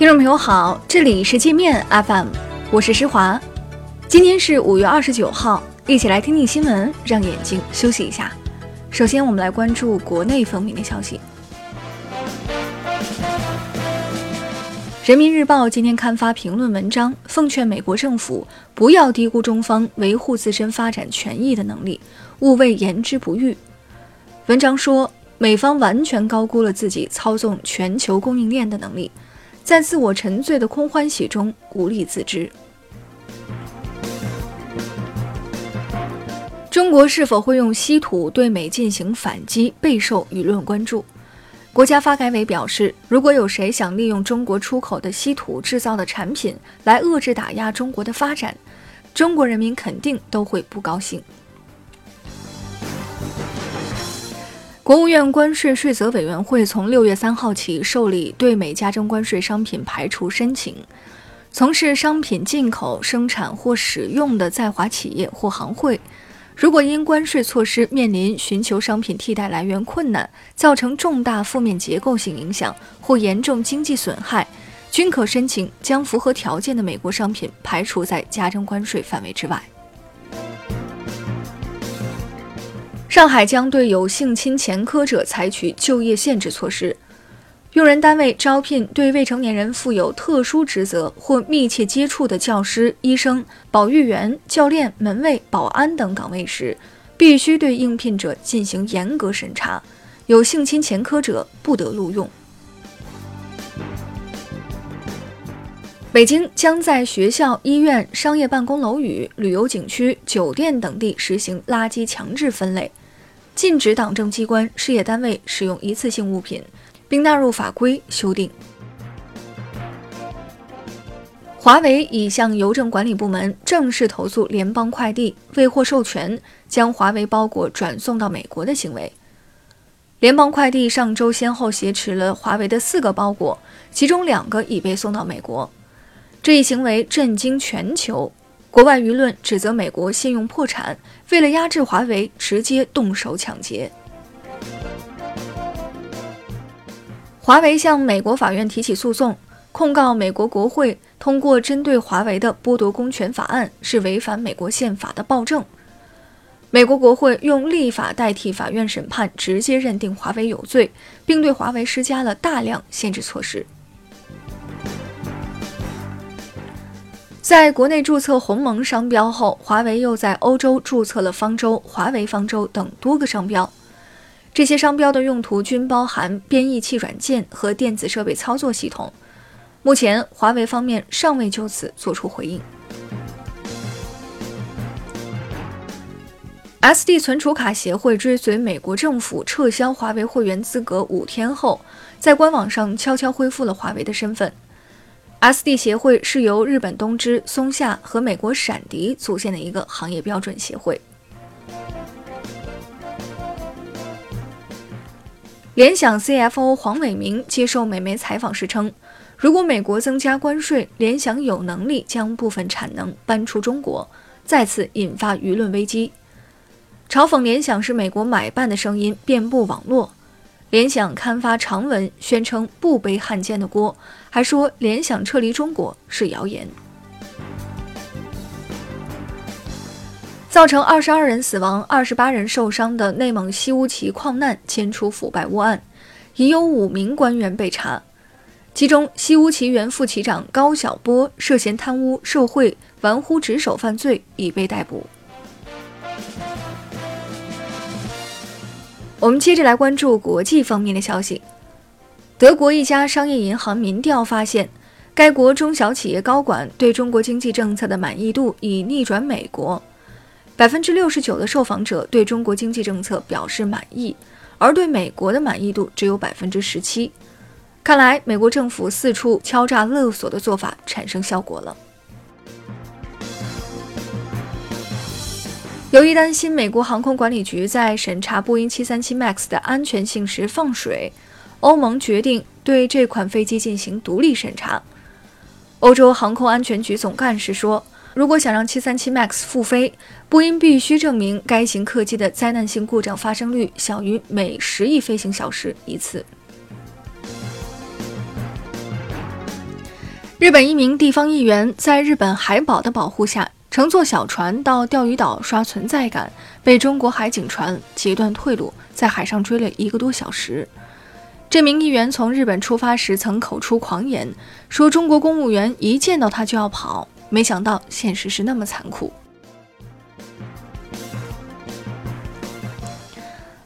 听众朋友好，这里是界面 FM，我是施华。今天是五月二十九号，一起来听听新闻，让眼睛休息一下。首先，我们来关注国内方面的消息。人民日报今天刊发评论文章，奉劝美国政府不要低估中方维护自身发展权益的能力，勿谓言之不预。文章说，美方完全高估了自己操纵全球供应链的能力。在自我沉醉的空欢喜中无力自知。中国是否会用稀土对美进行反击，备受舆论关注。国家发改委表示，如果有谁想利用中国出口的稀土制造的产品来遏制打压中国的发展，中国人民肯定都会不高兴。国务院关税税则委员会从六月三号起受理对美加征关税商品排除申请。从事商品进口、生产或使用的在华企业或行会，如果因关税措施面临寻求商品替代来源困难，造成重大负面结构性影响或严重经济损害，均可申请将符合条件的美国商品排除在加征关税范围之外。上海将对有性侵前科者采取就业限制措施。用人单位招聘对未成年人负有特殊职责或密切接触的教师、医生、保育员、教练、门卫、保安等岗位时，必须对应聘者进行严格审查。有性侵前科者不得录用。北京将在学校、医院、商业办公楼宇、旅游景区、酒店等地实行垃圾强制分类。禁止党政机关、事业单位使用一次性物品，并纳入法规修订。华为已向邮政管理部门正式投诉联邦快递未获授权将华为包裹转送到美国的行为。联邦快递上周先后挟持了华为的四个包裹，其中两个已被送到美国。这一行为震惊全球。国外舆论指责美国信用破产，为了压制华为，直接动手抢劫。华为向美国法院提起诉讼，控告美国国会通过针对华为的剥夺公权法案是违反美国宪法的暴政。美国国会用立法代替法院审判，直接认定华为有罪，并对华为施加了大量限制措施。在国内注册鸿蒙商标后，华为又在欧洲注册了方舟、华为方舟等多个商标。这些商标的用途均包含编译器软件和电子设备操作系统。目前，华为方面尚未就此作出回应。SD 存储卡协会追随美国政府撤销华为会员资格五天后，在官网上悄悄恢复了华为的身份。SD 协会是由日本东芝、松下和美国闪迪组建的一个行业标准协会。联想 CFO 黄伟明接受美媒采访时称，如果美国增加关税，联想有能力将部分产能搬出中国，再次引发舆论危机。嘲讽联想是美国买办的声音遍布网络。联想刊发长文，宣称不背汉奸的锅，还说联想撤离中国是谣言。造成二十二人死亡、二十八人受伤的内蒙西乌旗矿难牵出腐败窝案，已有五名官员被查，其中西乌旗原副旗长高晓波涉嫌贪污受贿、玩忽职守犯罪，已被逮捕。我们接着来关注国际方面的消息。德国一家商业银行民调发现，该国中小企业高管对中国经济政策的满意度已逆转美国。百分之六十九的受访者对中国经济政策表示满意，而对美国的满意度只有百分之十七。看来，美国政府四处敲诈勒索的做法产生效果了。由于担心美国航空管理局在审查波音737 MAX 的安全性时放水，欧盟决定对这款飞机进行独立审查。欧洲航空安全局总干事说：“如果想让737 MAX 复飞，波音必须证明该型客机的灾难性故障发生率小于每十亿飞行小时一次。”日本一名地方议员在日本海保的保护下，乘坐小船到钓鱼岛刷存在感，被中国海警船截断退路，在海上追了一个多小时。这名议员从日本出发时曾口出狂言，说中国公务员一见到他就要跑，没想到现实是那么残酷。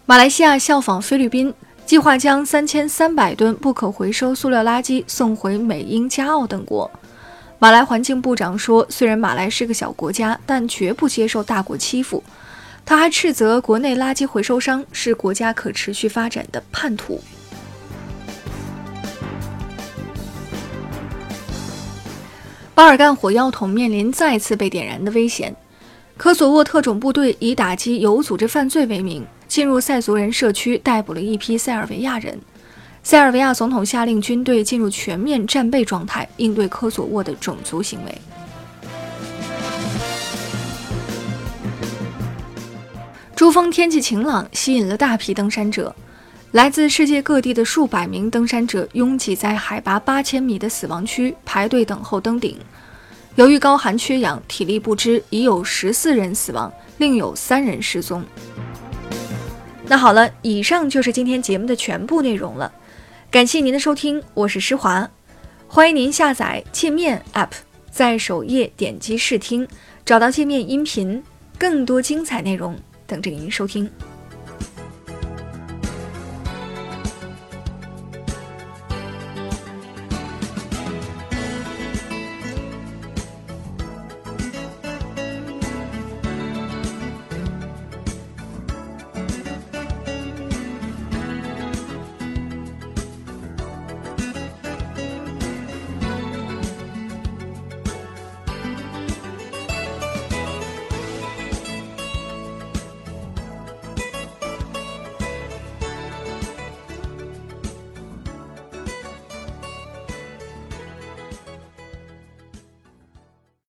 马来西亚效仿菲律宾，计划将三千三百吨不可回收塑料垃圾送回美、英、加澳等国。马来环境部长说：“虽然马来是个小国家，但绝不接受大国欺负。”他还斥责国内垃圾回收商是国家可持续发展的叛徒。巴尔干火药桶面临再次被点燃的危险。科索沃特种部队以打击有组织犯罪为名。进入塞族人社区，逮捕了一批塞尔维亚人。塞尔维亚总统下令军队进入全面战备状态，应对科索沃的种族行为。珠峰天气晴朗，吸引了大批登山者。来自世界各地的数百名登山者拥挤在海拔八千米的死亡区，排队等候登顶。由于高寒缺氧，体力不支，已有十四人死亡，另有三人失踪。那好了，以上就是今天节目的全部内容了。感谢您的收听，我是施华，欢迎您下载界面 App，在首页点击试听，找到界面音频，更多精彩内容等着您收听。